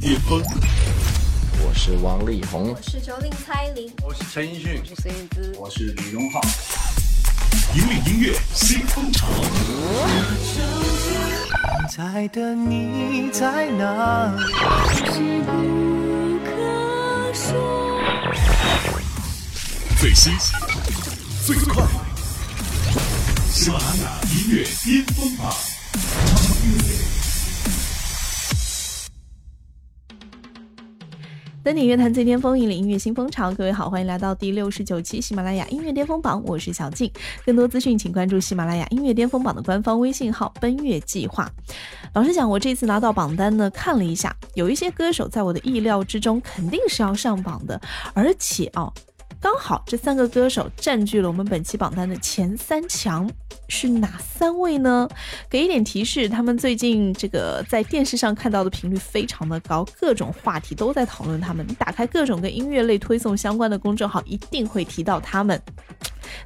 巅峰。我是王力宏，我是周令蔡琳，我是陈奕迅，我是燕姿，我是李荣浩。引领音乐新风潮。现在的你在哪里？最新、最快，喜马拉雅音乐巅峰榜。登顶乐坛最巅峰，引领音乐新风潮。各位好，欢迎来到第六十九期喜马拉雅音乐巅峰榜，我是小静。更多资讯，请关注喜马拉雅音乐巅峰榜的官方微信号“奔月计划”。老实讲，我这次拿到榜单呢，看了一下，有一些歌手在我的意料之中，肯定是要上榜的，而且哦。刚好这三个歌手占据了我们本期榜单的前三强，是哪三位呢？给一点提示，他们最近这个在电视上看到的频率非常的高，各种话题都在讨论他们。你打开各种跟音乐类推送相关的公众号，一定会提到他们。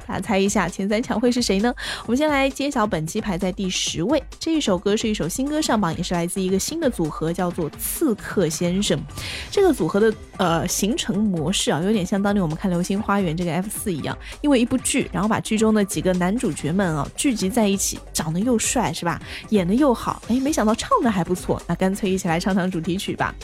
大家猜一下前三强会是谁呢？我们先来揭晓本期排在第十位这一首歌是一首新歌上榜，也是来自一个新的组合，叫做刺客先生。这个组合的呃形成模式啊，有点像当年我们看《流星花园》这个 F 四一样，因为一部剧，然后把剧中的几个男主角们啊聚集在一起，长得又帅是吧？演的又好，哎，没想到唱的还不错，那干脆一起来唱唱主题曲吧。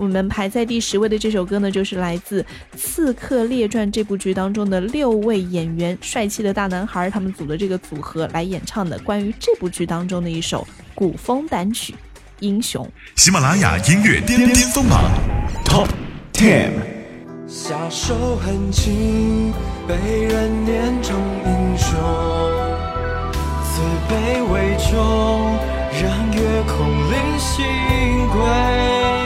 我们排在第十位的这首歌呢，就是来自《刺客列传》这部剧当中的六位演员。帅气的大男孩，他们组的这个组合来演唱的关于这部剧当中的一首古风单曲《英雄》。喜马拉雅音乐巅巅峰榜 Top Ten。下手很轻，被人念成英雄，慈悲为重，让月空灵心归。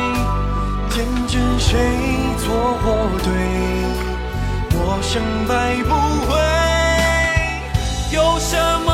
谁错或对？我胜败不悔，有什么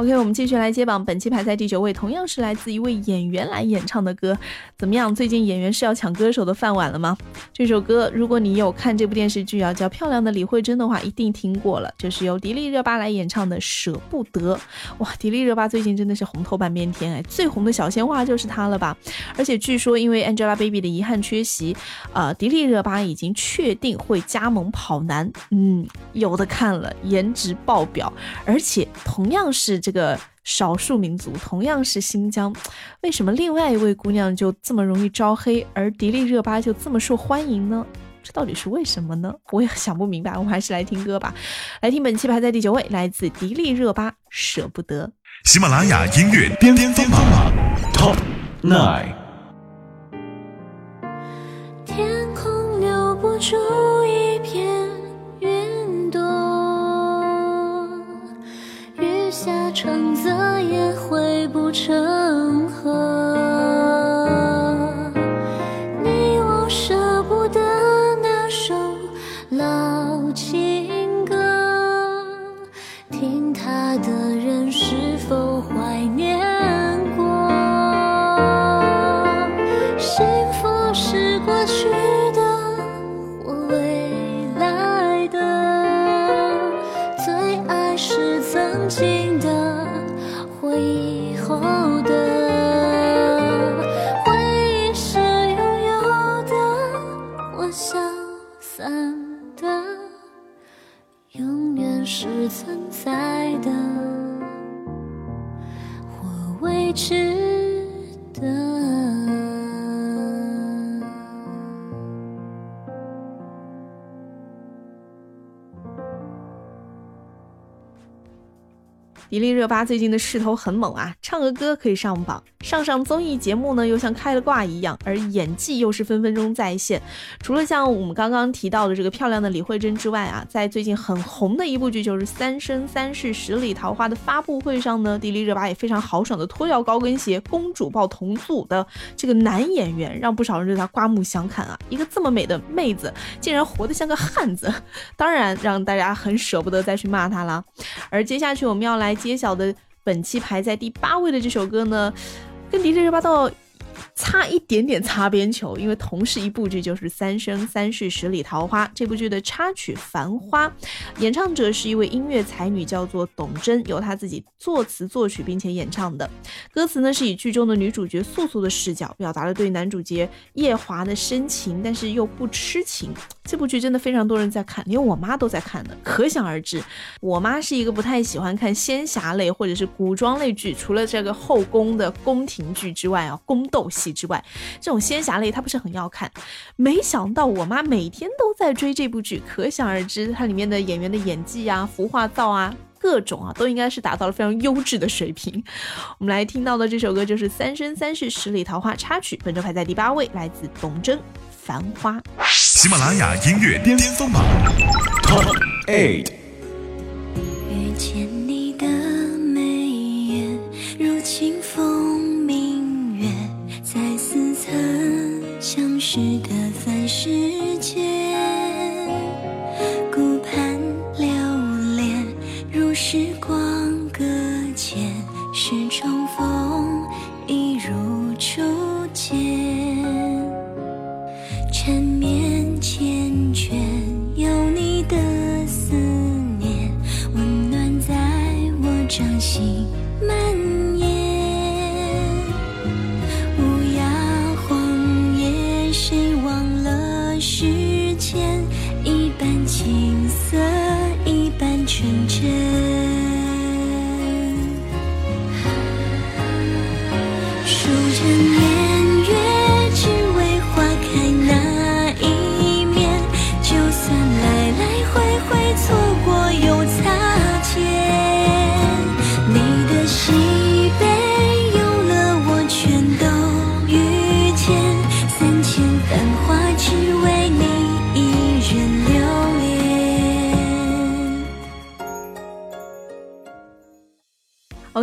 OK，我们继续来接榜。本期排在第九位，同样是来自一位演员来演唱的歌。怎么样？最近演员是要抢歌手的饭碗了吗？这首歌，如果你有看这部电视剧啊，叫《漂亮的李慧珍》的话，一定听过了，就是由迪丽热巴来演唱的《舍不得》。哇，迪丽热巴最近真的是红透半边天哎，最红的小鲜花就是她了吧？而且据说因为 Angelababy 的遗憾缺席，呃，迪丽热巴已经确定会加盟跑男。嗯，有的看了，颜值爆表，而且同样是。这个少数民族同样是新疆，为什么另外一位姑娘就这么容易招黑，而迪丽热巴就这么受欢迎呢？这到底是为什么呢？我也想不明白。我们还是来听歌吧，来听本期排在第九位，来自迪丽热巴《舍不得》。喜马拉雅音乐巅巅峰榜 Top Nine。天空留不住一片。成泽也回不成。散的永远是存在的。我未知的。迪丽热巴最近的势头很猛啊唱个歌可以上榜。上上综艺节目呢又像开了挂一样，而演技又是分分钟在线。除了像我们刚刚提到的这个漂亮的李慧珍之外啊，在最近很红的一部剧就是《三生三世十里桃花》的发布会上呢，迪丽热巴也非常豪爽的脱掉高跟鞋，公主抱同组的这个男演员，让不少人对她刮目相看啊！一个这么美的妹子，竟然活得像个汉子，当然让大家很舍不得再去骂她了。而接下去我们要来揭晓的。本期排在第八位的这首歌呢，跟迪丽热巴到。差一点点擦边球，因为同是一部剧，就是《三生三世十里桃花》这部剧的插曲《繁花》，演唱者是一位音乐才女，叫做董贞，由她自己作词作曲并且演唱的。歌词呢是以剧中的女主角素素的视角，表达了对男主角夜华的深情，但是又不痴情。这部剧真的非常多人在看，连我妈都在看的，可想而知。我妈是一个不太喜欢看仙侠类或者是古装类剧，除了这个后宫的宫廷剧之外啊，宫斗戏之外，这种仙侠类它不是很要看。没想到我妈每天都在追这部剧，可想而知它里面的演员的演技啊、服化道啊、各种啊，都应该是达到了非常优质的水平。我们来听到的这首歌就是《三生三世十里桃花》插曲，本周排在第八位，来自董贞。繁花，喜马拉雅音乐巅峰榜 Top Eight。遇见你的相识的凡世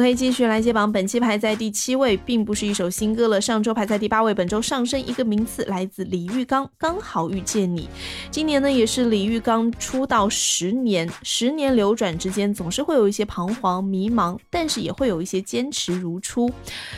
可以继续来接榜，本期排在第七位，并不是一首新歌了。上周排在第八位，本周上升一个名次，来自李玉刚，《刚好遇见你》。今年呢，也是李玉刚出道十年，十年流转之间，总是会有一些彷徨迷茫，但是也会有一些坚持如初。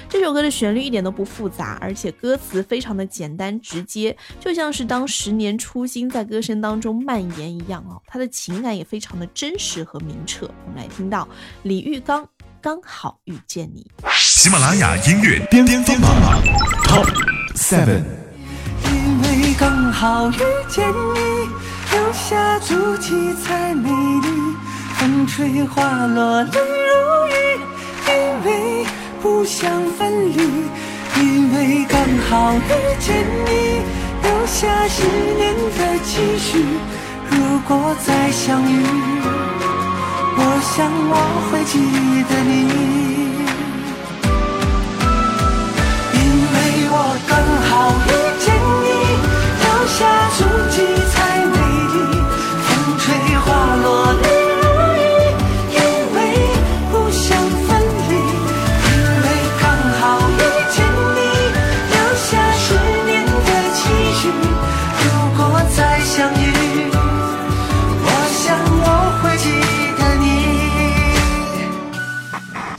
这首歌的旋律一点都不复杂，而且歌词非常的简单直接，就像是当十年初心在歌声当中蔓延一样哦。他的情感也非常的真实和明澈。我们来听到李玉刚。刚好遇见你。喜马拉雅音乐巅峰榜 Top Seven。因为刚好遇见你，留下足迹才美丽。风吹花落泪如雨，因为不想分离。因为刚好遇见你，留下十年的期许。如果再相遇，我想我会记得你。因为我刚好遇见你，留下足迹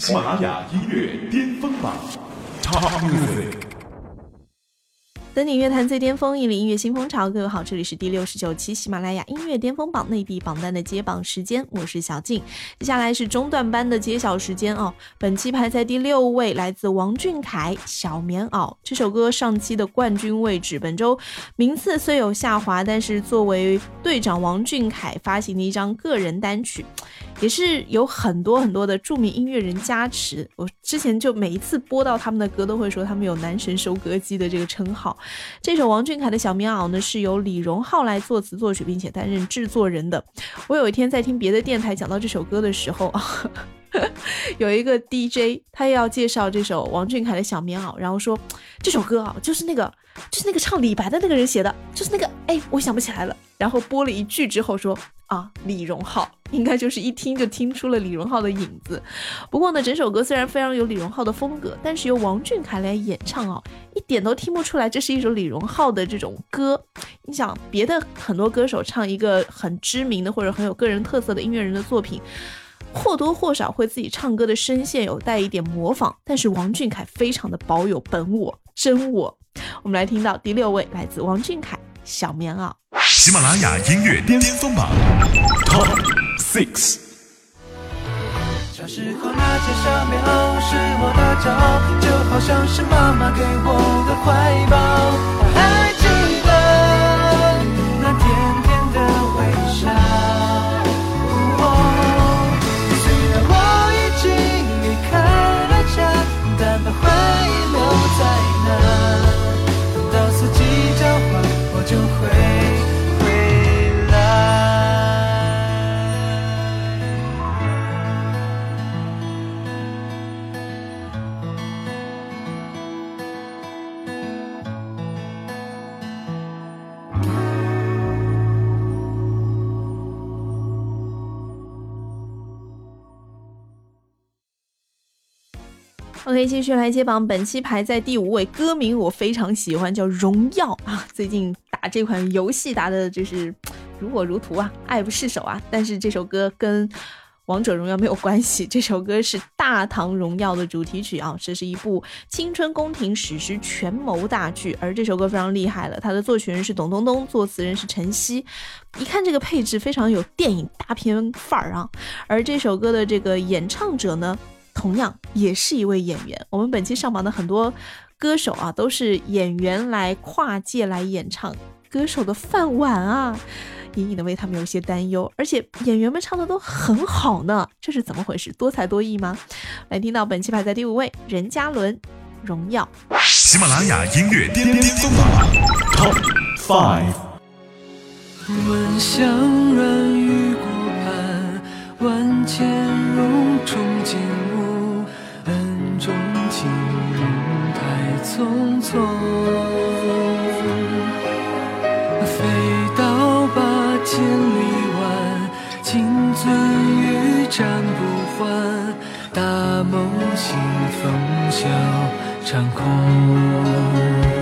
喜马拉雅音乐巅峰榜 Top Music。登顶乐坛最巅峰，引领音乐新风潮。各位好，这里是第六十九期喜马拉雅音乐巅峰榜内地榜单的揭榜时间，我是小静。接下来是中段班的揭晓时间哦。本期排在第六位，来自王俊凯《小棉袄》这首歌上期的冠军位置，本周名次虽有下滑，但是作为队长王俊凯发行的一张个人单曲。也是有很多很多的著名音乐人加持。我之前就每一次播到他们的歌，都会说他们有“男神收割机”的这个称号。这首王俊凯的小棉袄呢，是由李荣浩来作词作曲，并且担任制作人的。我有一天在听别的电台讲到这首歌的时候啊。有一个 DJ，他要介绍这首王俊凯的《小棉袄》，然后说这首歌啊，就是那个，就是那个唱李白的那个人写的，就是那个，哎，我想不起来了。然后播了一句之后说啊，李荣浩，应该就是一听就听出了李荣浩的影子。不过呢，整首歌虽然非常有李荣浩的风格，但是由王俊凯来演唱啊，一点都听不出来这是一首李荣浩的这种歌。你想，别的很多歌手唱一个很知名的或者很有个人特色的音乐人的作品。或多或少会自己唱歌的声线有带一点模仿，但是王俊凯非常的保有本我真我。我们来听到第六位来自王俊凯《小棉袄》。喜马拉雅音乐巅峰榜 Top Six。小时候那件小棉袄是我的骄傲，就好像是妈妈给我的怀抱。OK，继续来接榜。本期排在第五位，歌名我非常喜欢，叫《荣耀》啊。最近打这款游戏打的就是如火如荼啊，爱不释手啊。但是这首歌跟王者荣耀没有关系，这首歌是《大唐荣耀》的主题曲啊。这是一部青春宫廷史诗权谋大剧，而这首歌非常厉害了，它的作曲人是董冬冬，作词人是陈曦。一看这个配置，非常有电影大片范儿啊。而这首歌的这个演唱者呢？同样也是一位演员。我们本期上榜的很多歌手啊，都是演员来跨界来演唱，歌手的饭碗啊，隐隐的为他们有些担忧。而且演员们唱的都很好呢，这是怎么回事？多才多艺吗？来听到本期排在第五位，任嘉伦，《荣耀》。喜马拉雅音乐巅巅峰榜 Top Five。闻香软玉骨盘，万千荣宠惊匆匆，飞刀八千里挽，金樽玉盏不换，大梦醒风啸长空。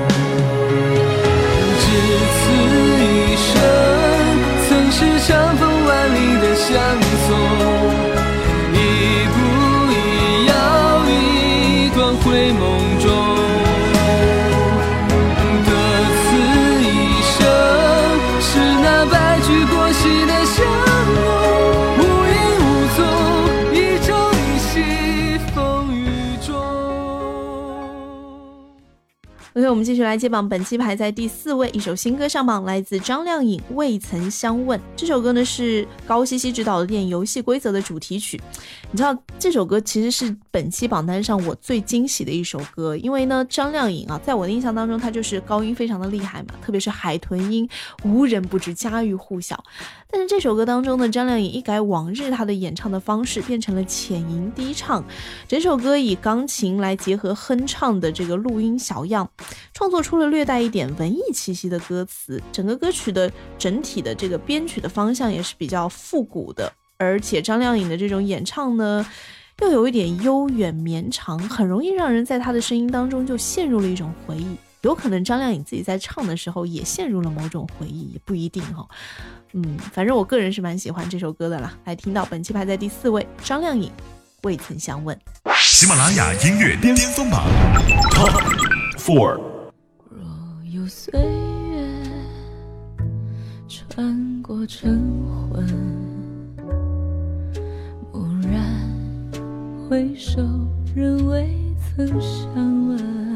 我们继续来接榜，本期排在第四位，一首新歌上榜，来自张靓颖《未曾相问》。这首歌呢是高希希执导的电影《游戏规则》的主题曲。你知道这首歌其实是本期榜单上我最惊喜的一首歌，因为呢，张靓颖啊，在我的印象当中，她就是高音非常的厉害嘛，特别是海豚音，无人不知，家喻户晓。但是这首歌当中呢，张靓颖一改往日她的演唱的方式，变成了浅吟低唱，整首歌以钢琴来结合哼唱的这个录音小样，创作出了略带一点文艺气息的歌词。整个歌曲的整体的这个编曲的方向也是比较复古的。而且张靓颖的这种演唱呢，又有一点悠远绵长，很容易让人在她的声音当中就陷入了一种回忆。有可能张靓颖自己在唱的时候也陷入了某种回忆，也不一定哈。嗯，反正我个人是蛮喜欢这首歌的啦。来听到本期排在第四位，张靓颖《未曾相问》。喜马拉雅音乐巅峰榜 Top Four。若有岁月穿过晨昏。然回首，仍未曾相问。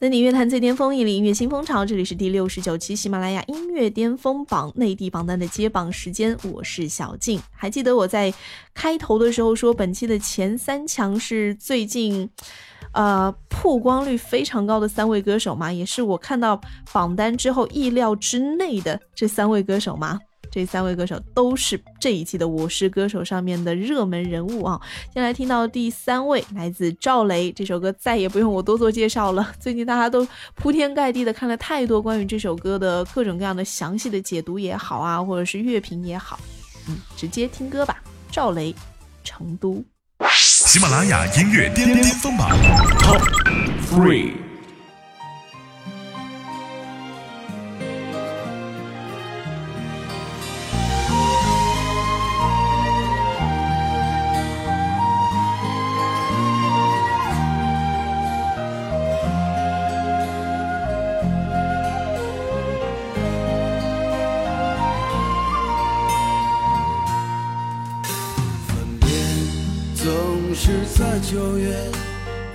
登顶乐坛最巅峰，引领音乐新风潮。这里是第六十九期喜马拉雅音乐巅峰榜内地榜单的揭榜时间，我是小静。还记得我在开头的时候说，本期的前三强是最近呃曝光率非常高的三位歌手吗？也是我看到榜单之后意料之内的这三位歌手吗？这三位歌手都是这一期的《我是歌手》上面的热门人物啊！先来听到第三位，来自赵雷，这首歌再也不用我多做介绍了。最近大家都铺天盖地的看了太多关于这首歌的各种各样的详细的解读也好啊，或者是乐评也好，嗯，直接听歌吧。赵雷，《成都》。喜马拉雅音乐巅巅峰榜 Top Three。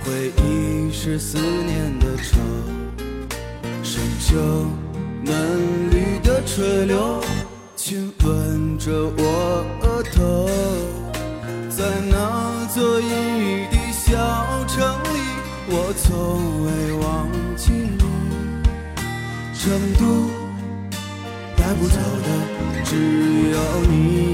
回忆是思念的愁，深秋嫩绿的垂柳，亲吻着我额头，在那座阴雨的小城里，我从未忘记你，成都带不走的只有你。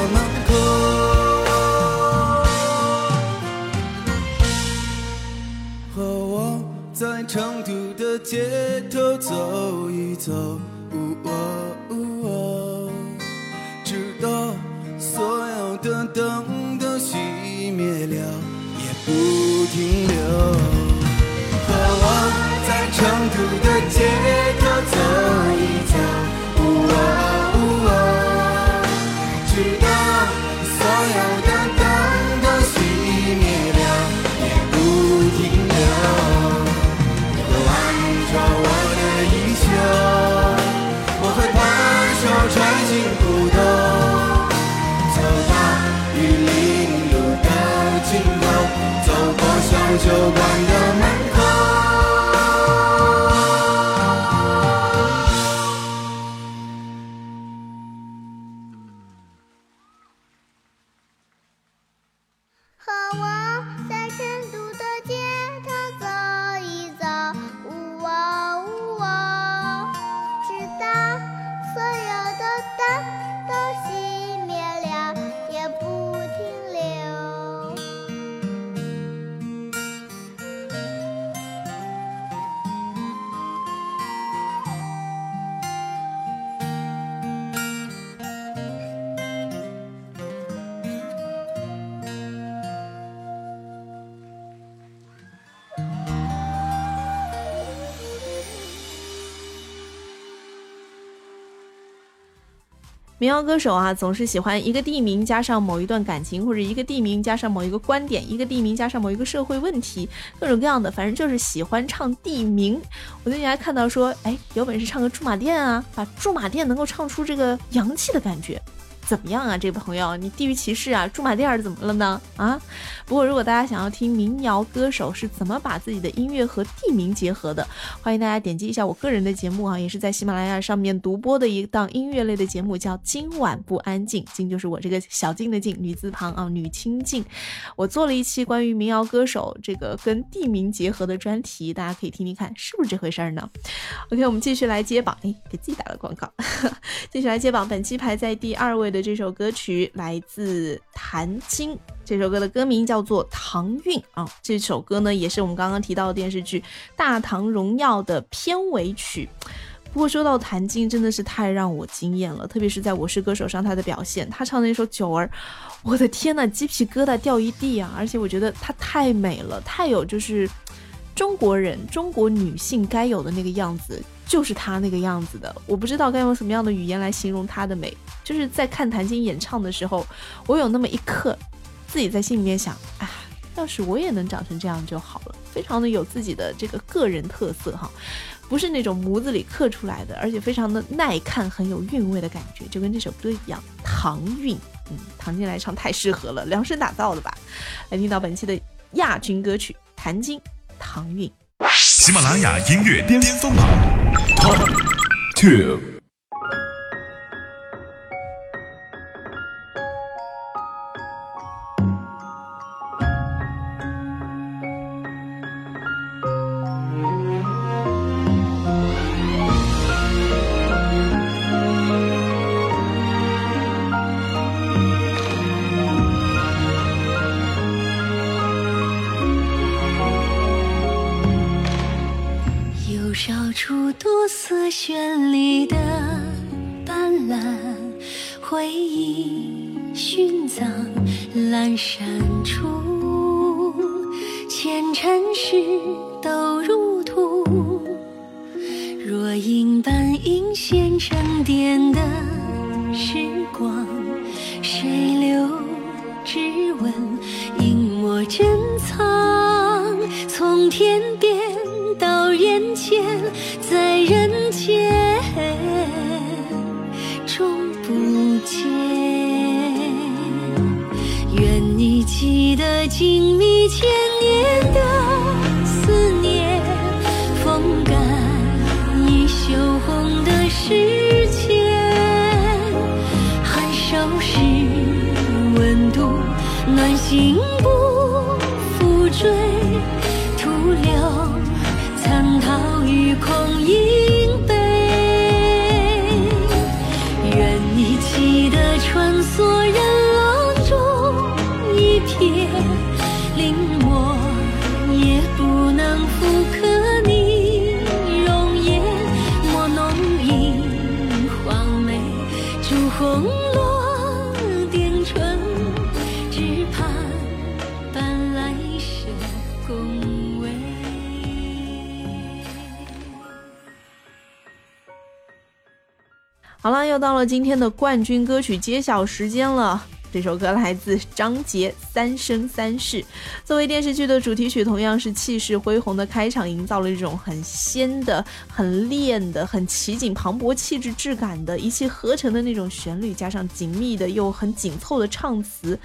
民谣歌手啊，总是喜欢一个地名加上某一段感情，或者一个地名加上某一个观点，一个地名加上某一个社会问题，各种各样的，反正就是喜欢唱地名。我最近还看到说，哎，有本事唱个驻马店啊，把驻马店能够唱出这个洋气的感觉。怎么样啊，这位朋友，你地域歧视啊？驻马店儿怎么了呢？啊？不过如果大家想要听民谣歌手是怎么把自己的音乐和地名结合的，欢迎大家点击一下我个人的节目啊，也是在喜马拉雅上面独播的一档音乐类的节目，叫《今晚不安静》，静就是我这个小静的静，女字旁啊，女清静。我做了一期关于民谣歌手这个跟地名结合的专题，大家可以听听看是不是这回事儿呢？OK，我们继续来接榜，哎，给自己打了广告，继续来接榜，本期排在第二位的。这首歌曲来自谭晶，这首歌的歌名叫做《唐韵》啊。这首歌呢，也是我们刚刚提到的电视剧《大唐荣耀》的片尾曲。不过说到谭晶，真的是太让我惊艳了，特别是在《我是歌手》上她的表现，她唱那首《九儿》，我的天呐，鸡皮疙瘩掉一地啊！而且我觉得她太美了，太有就是中国人、中国女性该有的那个样子。就是他那个样子的，我不知道该用什么样的语言来形容他的美。就是在看谭晶演唱的时候，我有那么一刻，自己在心里面想，啊，要是我也能长成这样就好了。非常的有自己的这个个人特色哈，不是那种模子里刻出来的，而且非常的耐看，很有韵味的感觉，就跟这首歌一样，唐韵，嗯，唐晶来唱太适合了，量身打造的吧。来听到本期的亚军歌曲，谭晶，唐韵。喜马拉雅音乐巅峰榜 Two。回忆殉葬阑珊处，前尘事静谧千年的思念，风干已羞红的时间，寒手时温度暖心不复追，徒留残桃与空影。好了，又到了今天的冠军歌曲揭晓时间了。这首歌来自张杰，《三生三世》。作为电视剧的主题曲，同样是气势恢宏的开场，营造了一种很仙的、很练的、很奇景磅礴气质质感的一气呵成的那种旋律，加上紧密的又很紧凑的唱词，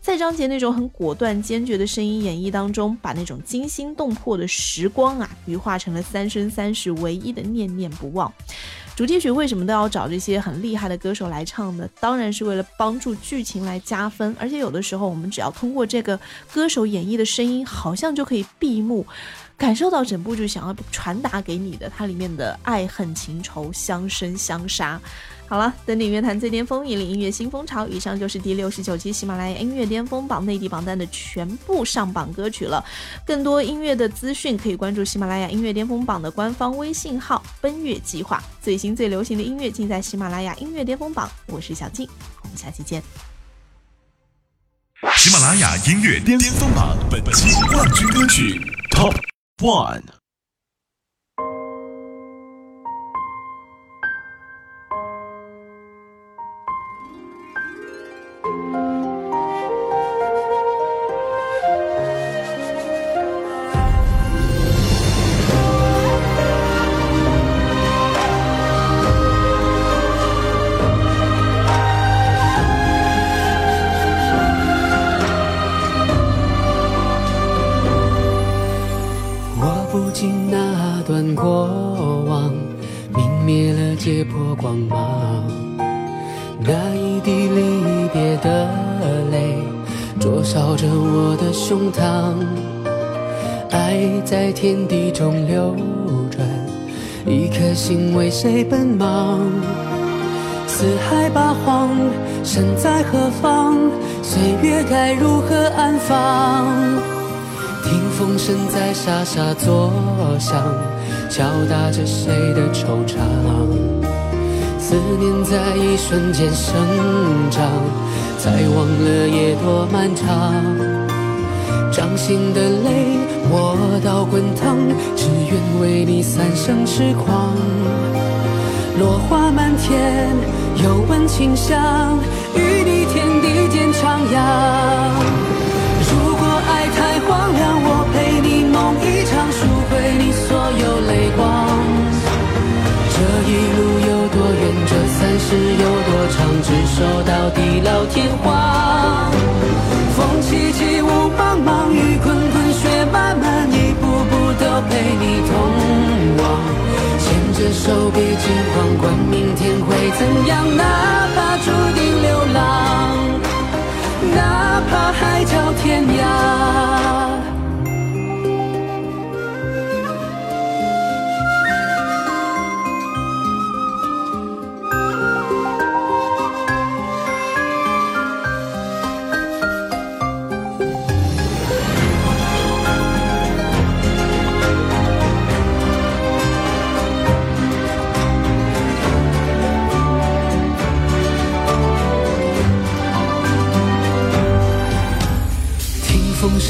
在张杰那种很果断坚决的声音演绎当中，把那种惊心动魄的时光啊，羽化成了三生三世唯一的念念不忘。主题曲为什么都要找这些很厉害的歌手来唱呢？当然是为了帮助剧情来加分。而且有的时候，我们只要通过这个歌手演绎的声音，好像就可以闭目，感受到整部剧想要传达给你的它里面的爱恨情仇、相生相杀。好了，登顶乐坛最巅峰，引领音乐新风潮。以上就是第六十九期喜马拉雅音乐巅峰榜内地榜单的全部上榜歌曲了。更多音乐的资讯可以关注喜马拉雅音乐巅峰榜的官方微信号“奔月计划”。最新最流行的音乐尽在喜马拉雅音乐巅峰榜。我是小静，我们下期见。喜马拉雅音乐巅峰榜本期冠军歌曲 Top One。烧着我的胸膛。爱在天地中流转，一颗心为谁奔忙？四海八荒，身在何方？岁月该如何安放？听风声在沙沙作响，敲打着谁的惆怅？思念在一瞬间生长，才忘了夜多漫长。掌心的泪，我到滚烫，只愿为你三生痴狂。落花满天，又闻清香，与你天地间徜徉。如果爱太荒凉，我陪你梦一场，赎回你所有泪光。这一路有多远，这三世有长，执手到地老天荒。风凄凄，雾茫茫，雨滚滚，雪漫漫，一步步都陪你同往。牵着手，别惊慌，管明天会怎样，哪怕注定流浪，哪怕海角天涯。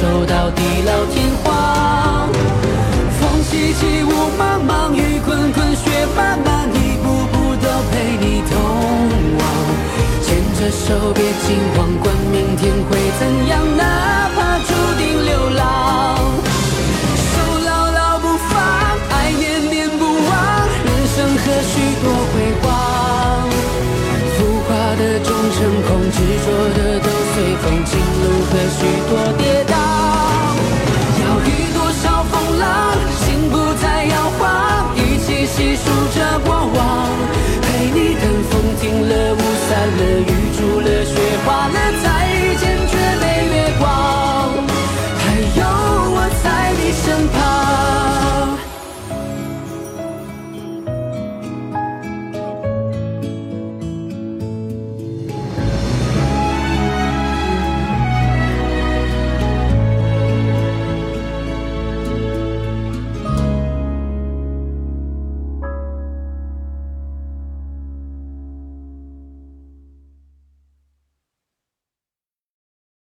走到地老天荒风凄凄雾茫茫雨滚滚雪漫漫一步步都陪你同往。牵着手别惊慌管明天会怎样